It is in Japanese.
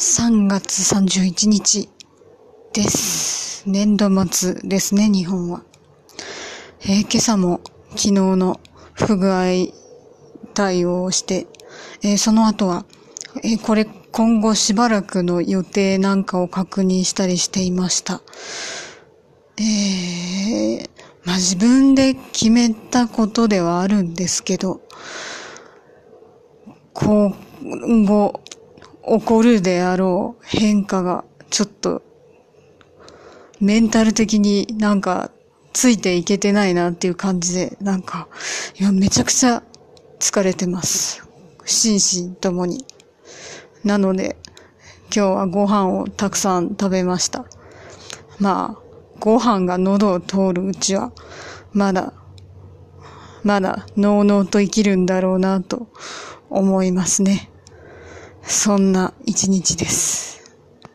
3月31日です。年度末ですね、日本は。えー今朝も昨日の不具合対応をして、えーその後は、えーこれ今後しばらくの予定なんかを確認したりしていました。えーまあ自分で決めたことではあるんですけど、今後起こるであろう変化がちょっとメンタル的になんかついていけてないなっていう感じで、なんか、今めちゃくちゃ疲れてます。心身ともに。なので、今日はご飯をたくさん食べました。まあ、ご飯が喉を通るうちは、まだ、まだ、のうのうと生きるんだろうなと思いますね。そんな一日です。